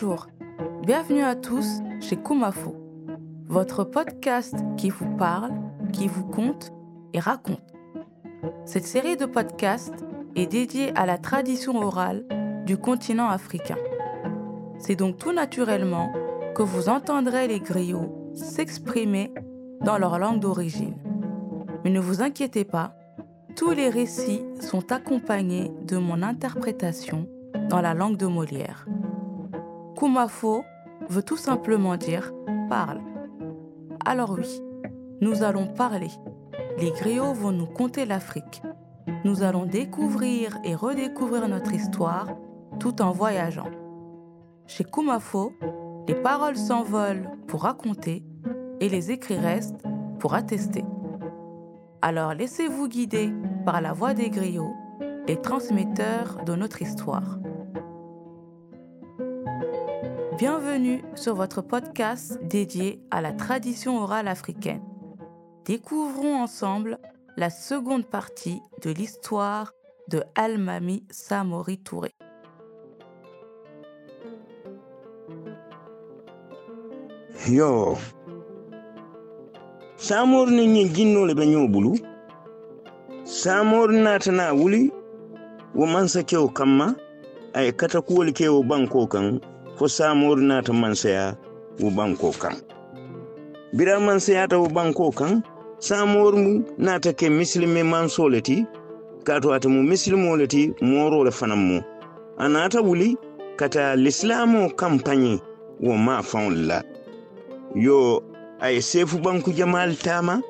Bonjour, bienvenue à tous chez Kumafo, votre podcast qui vous parle, qui vous conte et raconte. Cette série de podcasts est dédiée à la tradition orale du continent africain. C'est donc tout naturellement que vous entendrez les griots s'exprimer dans leur langue d'origine. Mais ne vous inquiétez pas, tous les récits sont accompagnés de mon interprétation dans la langue de Molière. Kumafo veut tout simplement dire parle. Alors oui, nous allons parler. Les griots vont nous conter l'Afrique. Nous allons découvrir et redécouvrir notre histoire tout en voyageant. Chez Kumafo, les paroles s'envolent pour raconter et les écrits restent pour attester. Alors laissez-vous guider par la voix des griots, les transmetteurs de notre histoire. Bienvenue sur votre podcast dédié à la tradition orale africaine. Découvrons ensemble la seconde partie de l'histoire de Almami Samori Touré. yo samor ni ñin jinnole ɓe ñoɓulu samor natana wuli wo mansa kew kamma ay kata kuwol kewo banko kan fo samor nata mansaya wo banko kan. Bira mansayata wo banko kan samor mu nata ke misilime mansole ti kato ata mu misilimole ti morole fanan mu a nata wuli kata lisilamo kampagne wo ma faŋol la. Yo ay sefu banku jamal tama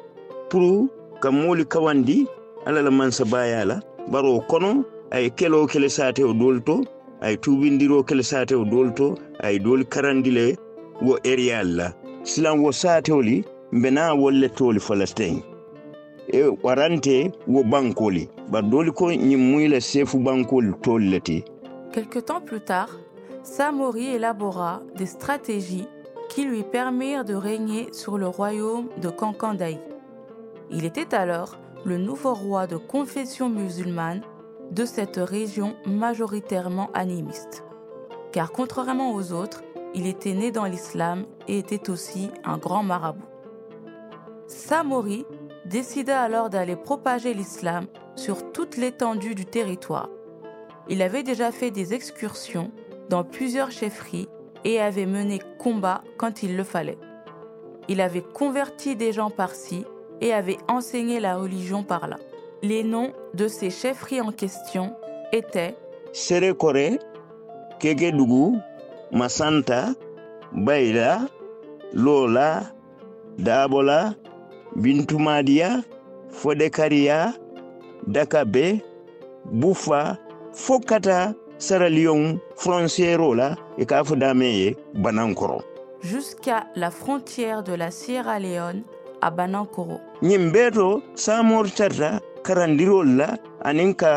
pour ka mooli kawandi ala la mansa bayala baro kono ay kelo kele sate o dolto ay tubindiro kele sate o dolto ay dol karandile wo erial la. Silan wo satewli mbena wolletoli falastin. E warante wo bankoli. Bar doli ko ñim muyla sefu bankol tolleti Quelque temps plus tard, Samori élabora des stratégies qui lui permirent de régner sur le royaume de Kankandaï. Il était alors le nouveau roi de confession musulmane de cette région majoritairement animiste. Car contrairement aux autres, il était né dans l'islam et était aussi un grand marabout. Samori décida alors d'aller propager l'islam sur toute l'étendue du territoire. Il avait déjà fait des excursions dans plusieurs chefferies et avait mené combat quand il le fallait. Il avait converti des gens par-ci et avait enseigné la religion par-là. Les noms de ces chefferies en question étaient sere kore kegedugu masanta bayla lola dabola bintumadiya fodekariya dakabe bufa fokata saraliyon frontiero la e k'a fɔ dame ye banankɔrɔ jusqu'à la frontière de la Sierra Leone à Banankoro. ñin bee to samor tarta karandirol la anin ka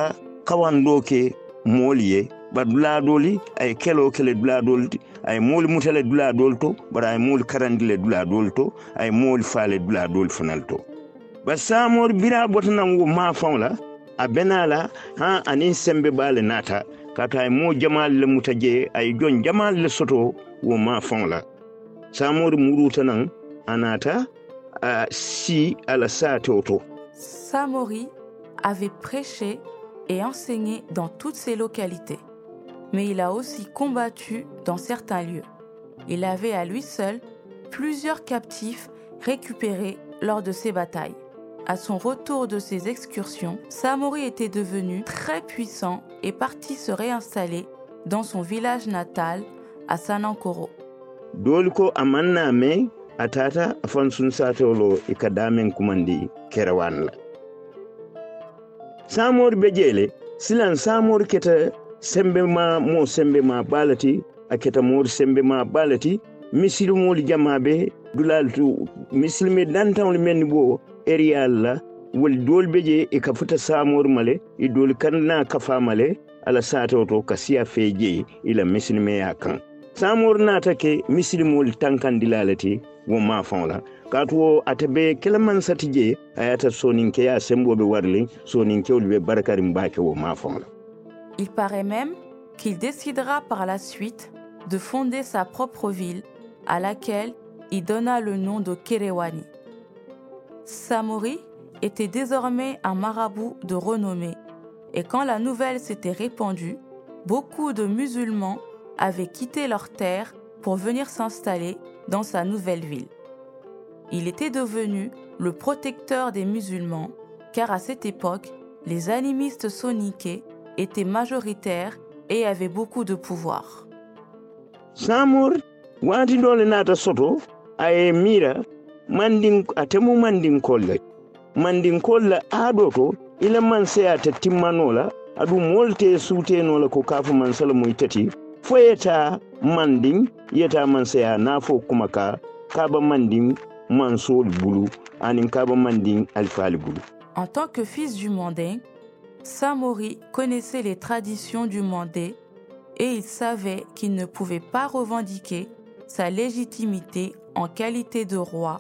kawando ke moolu ye. Bar dulaadoli ay kelo kele dulaadol ti. Ay moolu mutale dulaadol to bara ay moolu karandile dulaadol to ay moolu faale dulaadol fanal to. Ba samor bira botanan wo maafaŋo la a bena la han anin sembe baale naata. Kato ay mo jamal le muta je ay jon jamal le soto wo ma faŋo la. Samori muruta nan anata a si ala sato to. Samori avait prêché et enseigné dans toutes ces localités. Mais il a aussi combattu dans certains lieux. Il avait à lui seul plusieurs captifs récupérés lors de ces batailles. À son retour de ses excursions, Samori était devenu très puissant et parti se réinstaller dans son village natal à Sanankoro. doli ko a manna me a tata a fan sun satolo i ka damen kumandi samori be jeele silan samori keta sembe ma mo sembe ma balati a keta moori sembe ma balati misilimolu jamaɓe dulaltu misilime dantaŋolu menni bo eriyal la wol dool be je e ka futa samor male e dool kanna le ala sato to ka siya fe je ila misilmeya kan saamoori naata ke misilimol tankandilale ti wo maafaŋo la Il paraît même qu'il décidera par la suite de fonder sa propre ville à laquelle il donna le nom de Kerewani. Samori était désormais un marabout de renommée et quand la nouvelle s'était répandue, beaucoup de musulmans avaient quitté leur terre pour venir s'installer dans sa nouvelle ville. Il était devenu le protecteur des musulmans car à cette époque, les animistes soniqués étaient majoritaires et avaient beaucoup de pouvoir. samor wati dole nata soto aye mira mandin atemu mandin kolla mandin kolla aɗo to ila man seyata timmanola aɗum wolte sutenola ko kafu man sala moy tati foyeta mandin yeta man nafo kuma ka kaba mandin En tant que fils du Manding, Samori connaissait les traditions du Mandé et il savait qu'il ne pouvait pas revendiquer sa légitimité en qualité de roi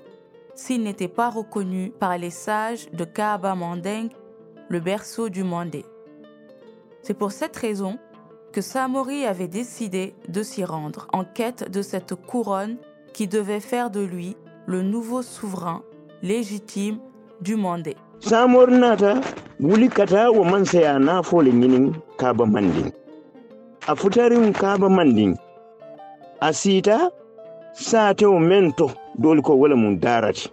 s'il n'était pas reconnu par les sages de Kaaba Manding, le berceau du Mandé. C'est pour cette raison que Samori avait décidé de s'y rendre en quête de cette couronne qui devait faire de lui le nouveau souverain légitime du mandin a futarin kaba mandin a siita saatewo men to doli ko wala mum darati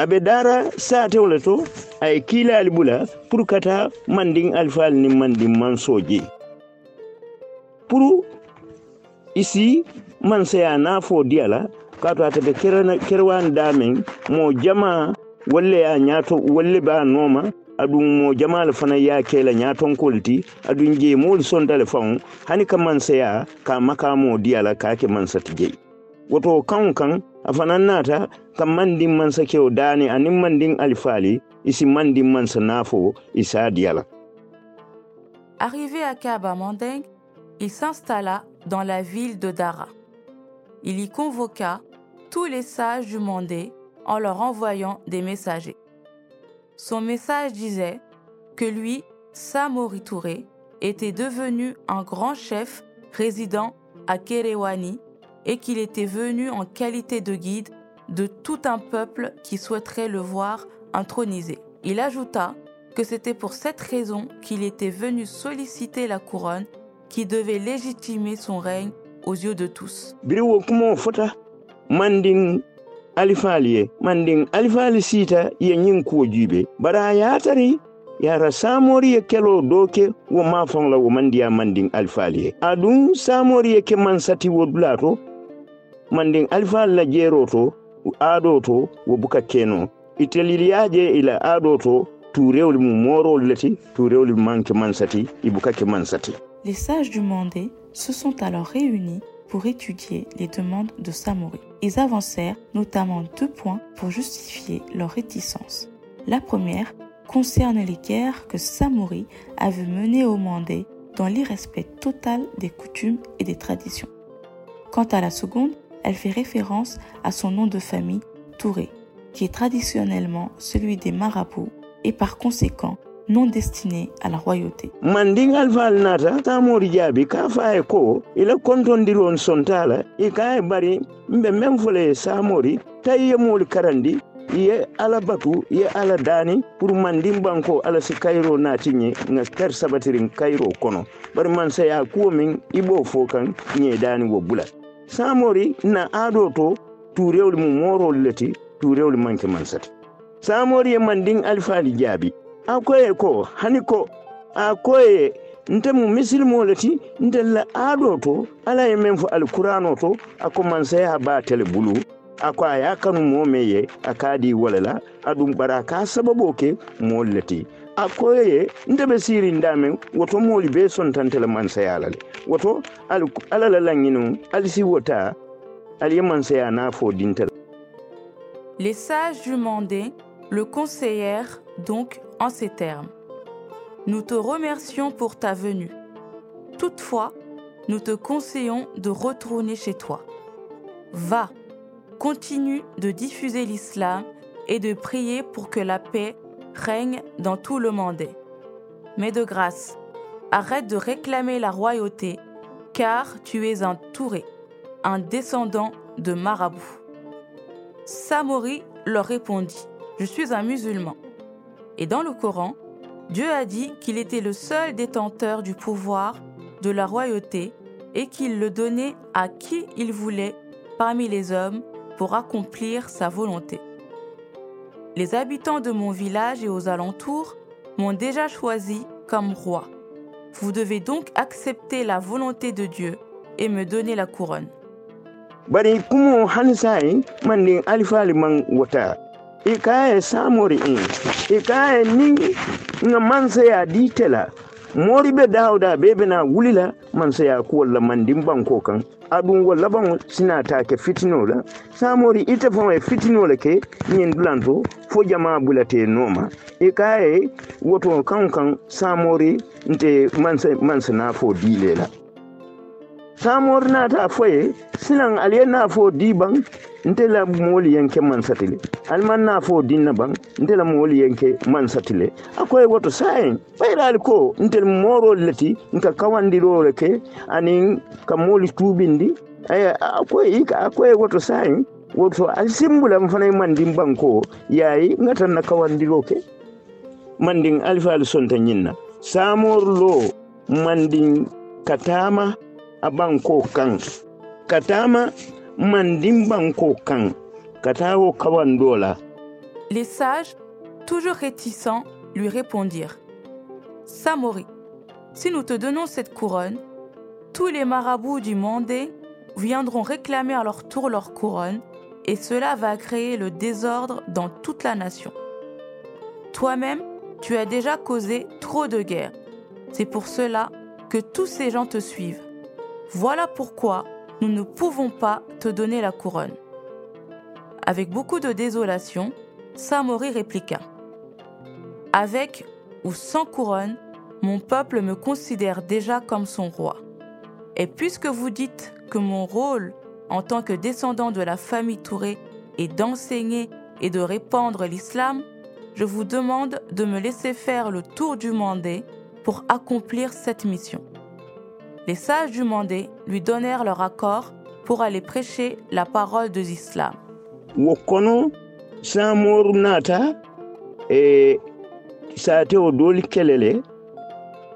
aɓe dara saatewo le to aye kiilali ɓula pour kata alfal ni pour isi nafo diyala damen mo jama walle ya walle ba mo jamala fana ya kela hani ka ka woto a alifaali isi mandin isa diyala Arrivé à Kaaba Manding, il s'installa dans la ville de Dara. Il y convoqua tous les sages du Mandé en leur envoyant des messagers. Son message disait que lui, Samori Touré, était devenu un grand chef résident à Kerewani et qu'il était venu en qualité de guide de tout un peuple qui souhaiterait le voir intronisé. Il ajouta que c'était pour cette raison qu'il était venu solliciter la couronne qui devait légitimer son règne aux yeux de tous. Mandin alifaali ye mandin alifaali siita ye ñiŋ kuwo bari a yara samori ye kelo doke wo mafoŋ la wo mandiya mandin alifaali ye. Aduŋ samori ye ke mansati wo dula to mandin alifaali la to aado to wo buka keno ila aado to tuurewol mu moorol manke mansati i mansati Les sages du Mandé se sont alors réunis pour étudier les demandes de Samori. Ils avancèrent notamment deux points pour justifier leur réticence. La première concerne les guerres que Samori avait menées au Mandé dans l'irrespect total des coutumes et des traditions. Quant à la seconde, elle fait référence à son nom de famille, Touré, qui est traditionnellement celui des marabouts et par conséquent non destiné à la royauté. mandin alfal nata samori jaabi ka faye ko ila kontondiron sontala i kaye bari mbe men fole samori tawi ye moolu karandi ye ala batu ye ala dani pour mandin banko ala si kayro ñe nga ter sabatirin kayro kono. Bari man saya kuwo min i ɓo fo kan ñe dani wo bula. Samori na aɗo to turewli mu morol leti turewli manke mansati samori ye mandin alifaali jaabi a koye ko hani ko akoye koye nte mu misilimo le ti nte la aado to ala ye men fo alkurano to a ko ha ba tele bulu a ko a ye kanu moo me ye a ka di wala la aɗum ɓara ka sababo ke moolu le ti. A koye ye nte ɓe sirinda men woto moolu be mansaya la le. Woto al- ala la laŋñinu ali si wota ali ye mansaya na fo dintela Les sages du Mandé le conseillèrent donc en ces termes. Nous te remercions pour ta venue. Toutefois, nous te conseillons de retourner chez toi. Va, continue de diffuser l'islam et de prier pour que la paix règne dans tout le Mandé. Mais de grâce, arrête de réclamer la royauté, car tu es un Touré, un descendant de Marabout. Samori leur répondit, Je suis un musulman. Et dans le Coran, Dieu a dit qu'il était le seul détenteur du pouvoir, de la royauté, et qu'il le donnait à qui il voulait parmi les hommes pour accomplir sa volonté. Les habitants de mon village et aux alentours m'ont déjà choisi comme roi. Vous devez donc accepter la volonté de Dieu et me donner la couronne. Bari kumo hansai mandi alifali man wata e kaye samori in e kaye ni nga mansa ya ditela. Mori be dawda be be na wulila mansa ya ko walla mandin banko kan adun walla ban sina ta ke fitino la samori ita fa e fitino la ke nyin dulanto fo jama bulate noma. E kaye woto kan kan samori nte mansa mansa na fo dilela. Samor nata foye silan aliye na fo di ban nte la moolu yenke man satile. Alman na fo dinna ban nte la moolu yenke man satile. Akoye woto sayen ɓayrali ko ntel morol leti nka kawandirole ke anin ka moolu tuubindi aya akoye ika akoye woto sayen woto al simbulam fanay mandin banko yayi ngatan na kawandiro ke. Mandin alifal sonta ñinna samor lo mandin katama a banko kan katama Les sages, toujours réticents, lui répondirent Samori, si nous te donnons cette couronne, tous les marabouts du monde viendront réclamer à leur tour leur couronne, et cela va créer le désordre dans toute la nation. Toi-même, tu as déjà causé trop de guerres. C'est pour cela que tous ces gens te suivent. Voilà pourquoi nous ne pouvons pas te donner la couronne. Avec beaucoup de désolation, Samori répliqua. Avec ou sans couronne, mon peuple me considère déjà comme son roi. Et puisque vous dites que mon rôle en tant que descendant de la famille Touré est d'enseigner et de répandre l'islam, je vous demande de me laisser faire le tour du Mandé pour accomplir cette mission. Les sages du Mandé lui donnèrent leur accord pour aller prêcher la parole de l'islam.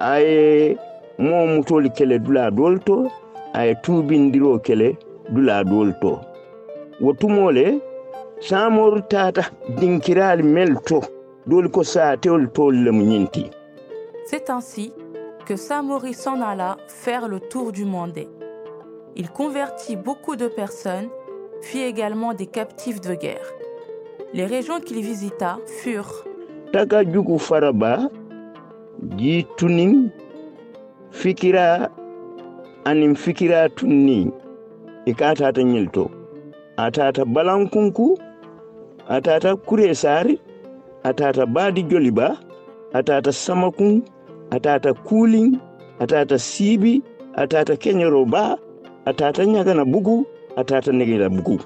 aye kele to wo tumole tata dinkirali mel to doli ko satewol tol lemu ñinti C'est ainsi que Samori s'en alla faire le tour du Mandé. Il convertit beaucoup de personnes, fit également des captifs de guerre. Les régions qu'il visita furent taka jugu faraba ji tunin fikira anin fikira tunni i ka tata ñilto a tata balankunku a tata kure sari a tata baadi joliba a tata samakun a tata kulin a tata sibi a tata keñoro ba a tata ñagana bugu a negela bugu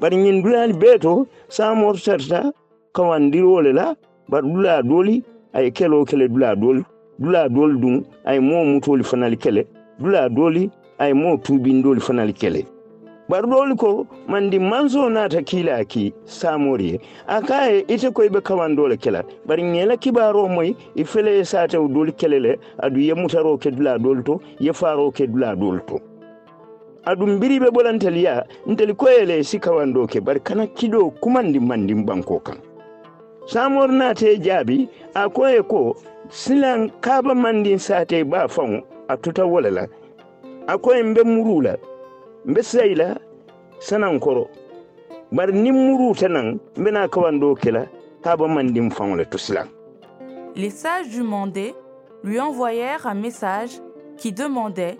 bari ñin dulali beeto samor sarta kawandirole la bar dula doli ay kelo kele dula doli dula doli dum ay mo mutoli fanali kele dula doli ay mo tubindoli fanali kele bar doli ko mandi manzo nata kila ki samori akaye ite ko be kawandole kela. Bar ngela kibaro moy i fele satew dol kelele adu yemutaro ke dol to ye faro ke dula doli to aɗum biriɓe ɓolantel ya ntel koyele si kawando ke bari kana kiɗo kumandi mandin banko kan samor nate jaabi a koye ko silan kaba mandin sate ba faŋo a tuta wolela a koye mbe murula Les sages du Mandé lui envoyèrent un message qui demandait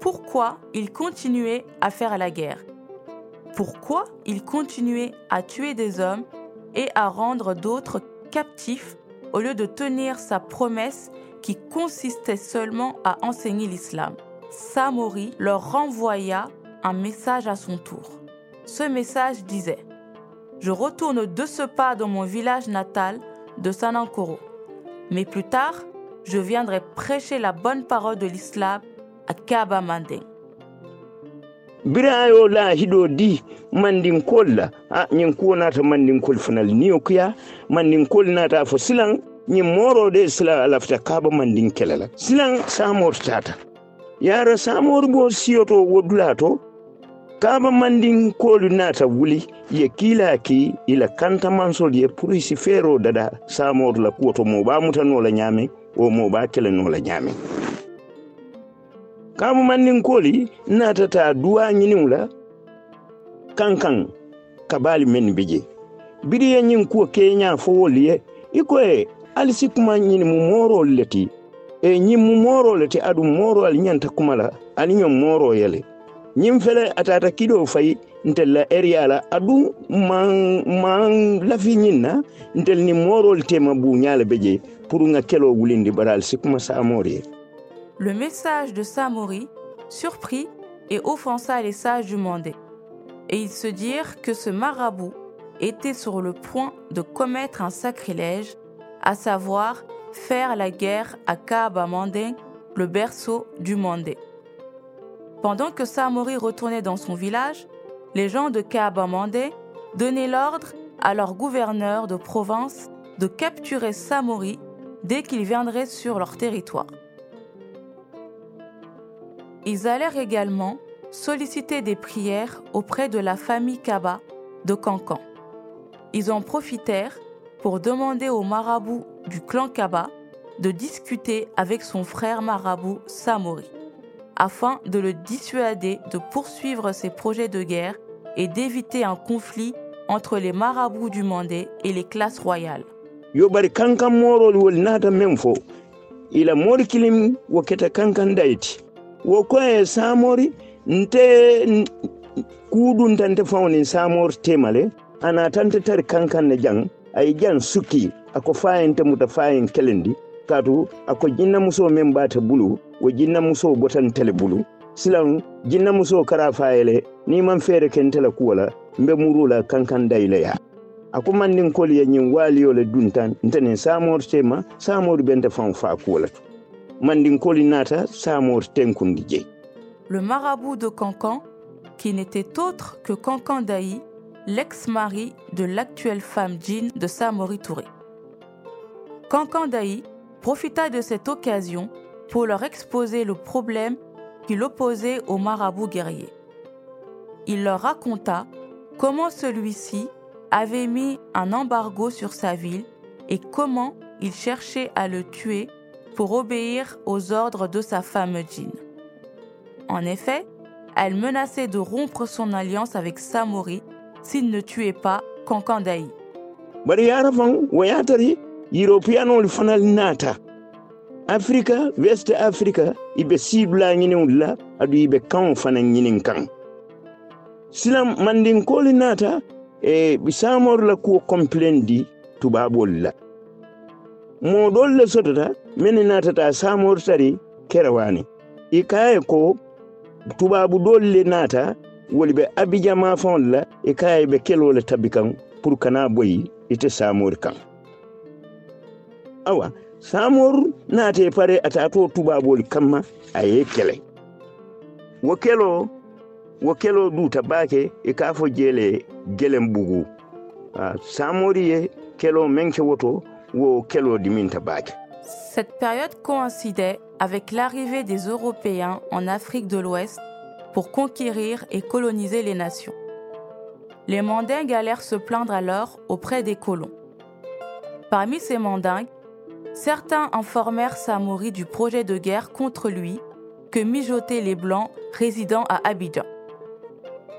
pourquoi il continuait à faire la guerre, pourquoi il continuait à tuer des hommes et à rendre d'autres captifs au lieu de tenir sa promesse qui consistait seulement à enseigner l'islam. Samori leur renvoya un message à son tour. Ce message disait Je retourne de ce pas dans mon village natal de Sanankoro. Mais plus tard, je viendrai prêcher la bonne parole de l'islam à Kaba Manding. birayo la hido di mandinkol la a ñin kuwo nata mandinkol fanal niyo kuya mandinkol nata fo silan ñin moro de sila lafita kaba mandin kele la silan samor tata yara samor bo siyoto wodula to kaba mandin kolu nata wuli ye kila ki ila kanta mansol ye pour isi fero dada samor la kuwoto mo ba mutano la ñame o mo ba kele no la ñame kamu mannin koli natata duwa ñiniŋ la kankaŋ kabali men beje biri ye ñiŋ kuwo keña fo wolu ye i ko ye ali si kuma ñini mu moorolu le ti e ñiŋ mu mooro le ti aduŋ mooro ali ñanta kuma la ali ñoŋ mooro ye le ñiŋ fele atata kido fayi ntel la area la aduŋ na ntel ni moorolu tema buuña le beje pour ŋa kelo wulindi bari ali kuma Le message de Samori surprit et offensa les sages du Mandé. Et ils se dirent que ce marabout était sur le point de commettre un sacrilège, à savoir faire la guerre à Kaaba Mandé, le berceau du Mandé. Pendant que Samori retournait dans son village, les gens de Kaaba Mandé donnaient l'ordre à leur gouverneur de province de capturer Samori dès qu'il viendrait sur leur territoire. Ils allèrent également solliciter des prières auprès de la famille Kaba de Cancan. Ils en profitèrent pour demander au marabout du clan Kaba de discuter avec son frère marabout Samori, afin de le dissuader de poursuivre ses projets de guerre et d'éviter un conflit entre les marabouts du Mandé et les classes royales. nata men fo. Ila mori kilim wo keta kankan dayti wo koye samori nte kudun tante fawni samor temale. Ana tante tari kankan ne jang ay jan suki ako fayin temuta fayin kelendi katu ako jinna muso men bata bulu wo jinna muso botan tele bulu. Silan jinna muso kara fayele ni man fere kentela kuwala mbe kol ye waaliyo le duntan ntenen samor tema samor bente fan fa kuwala to mandin koli nata samor tenkundi Le marabout de Cancan, qui n'était autre que Cancan Daï, l'ex-mari de l'actuelle femme Jean de Samori Touré. Cancan Daï profita de cette occasion pour leur exposer le problème qui l'opposait au marabout guerrier. Il leur raconta comment celui-ci avait mis un embargo sur sa ville et comment il cherchait à le tuer pour obéir aux ordres de sa femme Jean. En effet, elle menaçait de rompre son alliance avec Samori s'il ne tuait pas Kankandaï. Bari yara fan wayatari europeanol fanal nata africa west africa ibe sibla ñiniŋol la adu ibe kaŋo fanaŋ ñiniŋ kaŋ silam mandin koli nata e ɓi samor la kuwo complain di tubabol la moɗol le sotota mene natata samor tari kerewani i kaye ko tubabu dol le nata woli ɓe abidjama fon la i kaye ɓe kelo le tabi kan pour kana boyi ite samor kan Cette période coïncidait avec l'arrivée des Européens en Afrique de l'Ouest pour conquérir et coloniser les nations. Les Mandingues allèrent se plaindre alors auprès des colons. Parmi ces Mandingues, certains informèrent Samori du projet de guerre contre lui que mijotaient les Blancs résidant à Abidjan.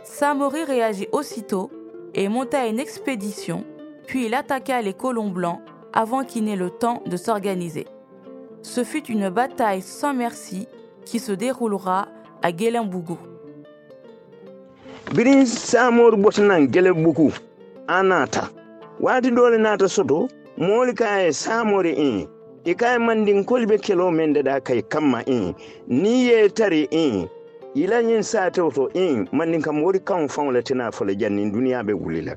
Samori réagit aussitôt et monta une expédition, puis il attaqua les colons blancs avant qu'ils n'aient le temps de s'organiser. Ce fut une bataille sans merci qui se déroulera à Guélimbougou. Moli kaye samore in. I kaye mandin kolbe kelo men da kai kamma in. Ni ye tare in. Ila yin sate to in. Mandin kam wori kan fon la tina fole jannin duniya be wulila.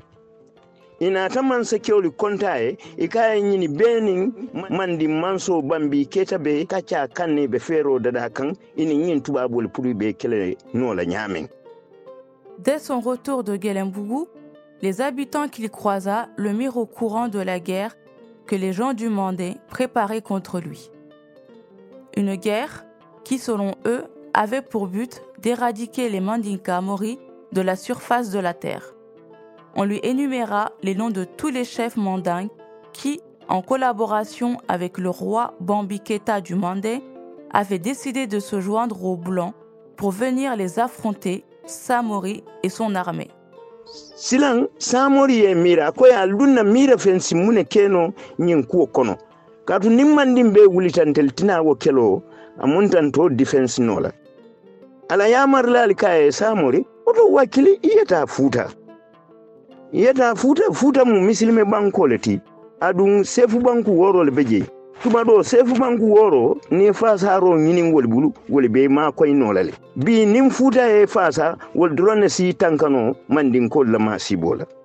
Inata mansa kewli kontaye e kaya ñini benin mandi manso bambi keta be kacca kanne be fero dada kan ini ñin tubabol pour be kele nola ñamen Dès son retour de Guélembougou, les habitants qu'il croisa le mirent au courant de la guerre que les gens du Mandé préparaient contre lui. Une guerre qui, selon eux, avait pour but d'éradiquer les Mandinka Mori de la surface de la terre. On lui énuméra les noms de tous les chefs mandingues qui, en collaboration avec le roi Bambiketa du Mandé, avaient décidé de se joindre aux Blancs pour venir les affronter, Samori et son armée. Silan samori ye mira ko ya lunna mira fensi mune keno ñin kuwo kono. Katu nimmandin be wulitantel tina wo kelo amuntan to defense nola. Ala yamarlali kaye samori oto wakkili iyeta fuuta iyeta fuuta fuuta mu misilime bankole ti aɗum sefu banku worole be jeyi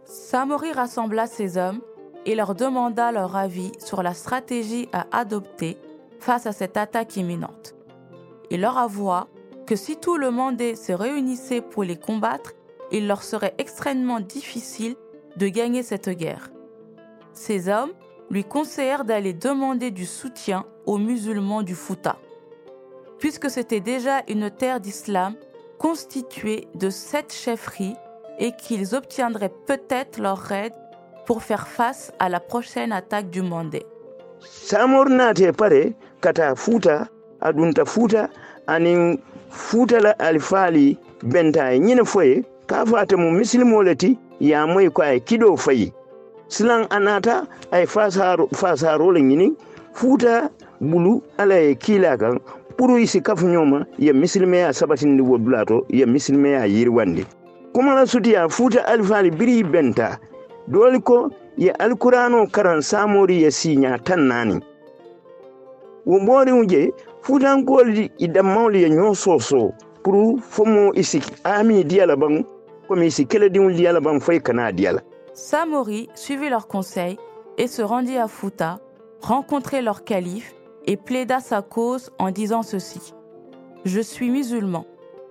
Samori rassembla ses hommes et leur demanda leur avis sur la stratégie à adopter face à cette attaque imminente. Il leur avoua que si tout le Mandé se réunissait pour les combattre, il leur serait extrêmement difficile de gagner cette guerre. Ces hommes lui conseillèrent d'aller demander du soutien aux musulmans du Fouta. Puisque c'était déjà une terre d'islam constituée de sept chefferies et qu'ils obtiendraient peut-être leur aide pour faire face à la prochaine attaque du Mandé. samor naate pare kata fuuta adunta fuuta anin fuutala alifaali benta e ñine foye ka fata mo misilimole ti ya moyi ko ay kiɗo fayi silan anata ay fasaro fasarole ñini fuuta bulu ala e kiila kan pour isi kafuñoma ya misilimeya sabatindi wo dulato ya misilimeya yirwandi kumala sutiya fuuta alifaali biri benta doli ko ye alkurano karan samori ye siña tan nani wo ɓoriŋo je futankoli i dammawolu ye ñoo soso pour fomo isi ami diyala baŋ komi isi kelediŋol diyala baŋ foyi kana diyala Samori suivit leurs conseils et se rendit à Fouta, rencontrer leur calife et plaida sa cause en disant ceci. Je suis musulman,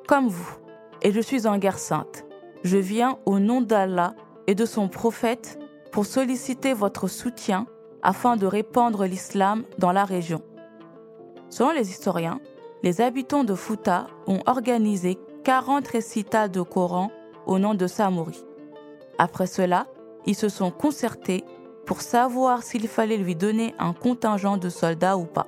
comme vous, et je suis en guerre sainte. Je viens au nom d'Allah et de son prophète pour solliciter votre soutien afin de répandre l'islam dans la région. Selon les historiens, les habitants de Fouta ont organisé 40 récitals de Coran au nom de Samori. Après cela, ils se sont concertés pour savoir s'il fallait lui donner un contingent de soldats ou pas.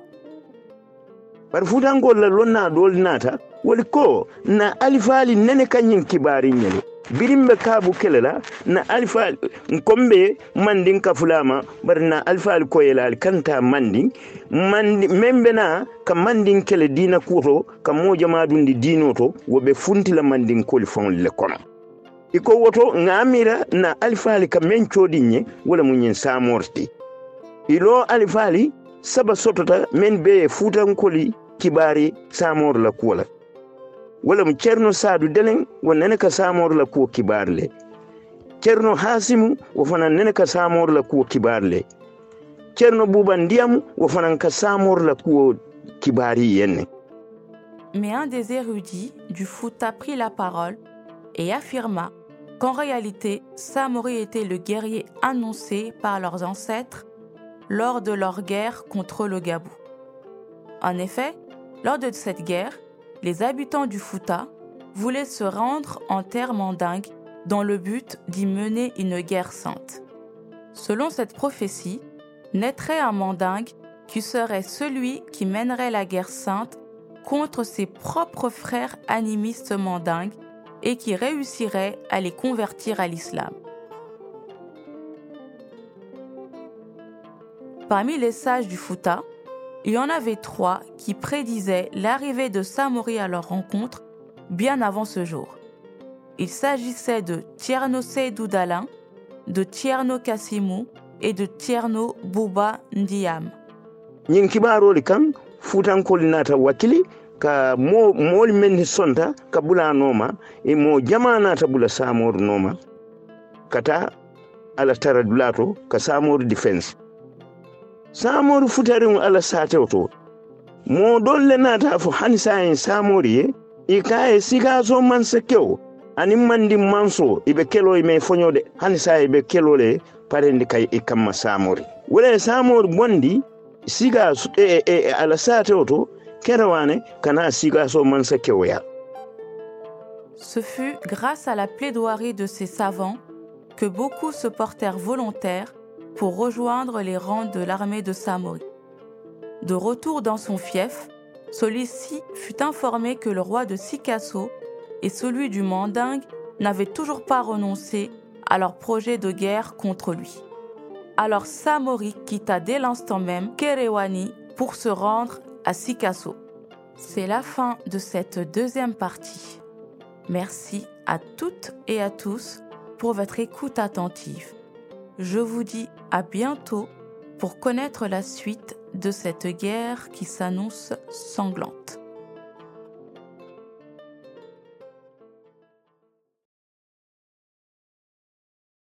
Iko woto ngamira na alifaali ka men coɗinñe wala muñin samorti ilo alifaali saba sotota men be futankoli kibari samor la kuwo la. Wala mu cerno sadu delen wo nene ka samor la kuwo kibar le. Cerno hasimu wo fana nene ka samor la kuwo kibar le. Cerno buba ndiyamu wo fana ka samor la kuwo kibari yenne Mais un des érudits du Fouta prit la parole et affirma qu'en réalité, Samori était le guerrier annoncé par leurs ancêtres lors de leur guerre contre le Gabou. En effet, lors de cette guerre, les habitants du Fouta voulaient se rendre en terre mandingue dans le but d'y mener une guerre sainte. Selon cette prophétie, naîtrait un mandingue qui serait celui qui mènerait la guerre sainte contre ses propres frères animistes mandingues et qui réussirait à les convertir à l'islam. Parmi les sages du Fouta, il y en avait trois qui prédisaient l'arrivée de Samori à leur rencontre bien avant ce jour. Il s'agissait de Tierno Seydou Dalin, de Tierno Kassimu et de Tierno Bouba Ndiam. Ñin kibaroli kan futankoli nata wakkili ka mo mooli men ni sonta ka bula noma e mo jama nata bula samor noma kata ala tara dulato ka samoru defense. Samoru futariŋo ala satewo to. Mo dolle nata fo hani sayin samori ye i kaye sigaso mansa kewo anin mandi manso ibe kelo ime foñode hani sa ibe kelo le parendi kay i kamma samori wala samori bondi siga e, e, e ala satewo to Ce fut grâce à la plaidoirie de ces savants que beaucoup se portèrent volontaires pour rejoindre les rangs de l'armée de Samori. De retour dans son fief, celui-ci fut informé que le roi de Sikasso et celui du Mandingue n'avaient toujours pas renoncé à leur projet de guerre contre lui. Alors Samori quitta dès l'instant même Kerewani pour se rendre à. C'est la fin de cette deuxième partie. Merci à toutes et à tous pour votre écoute attentive. Je vous dis à bientôt pour connaître la suite de cette guerre qui s'annonce sanglante.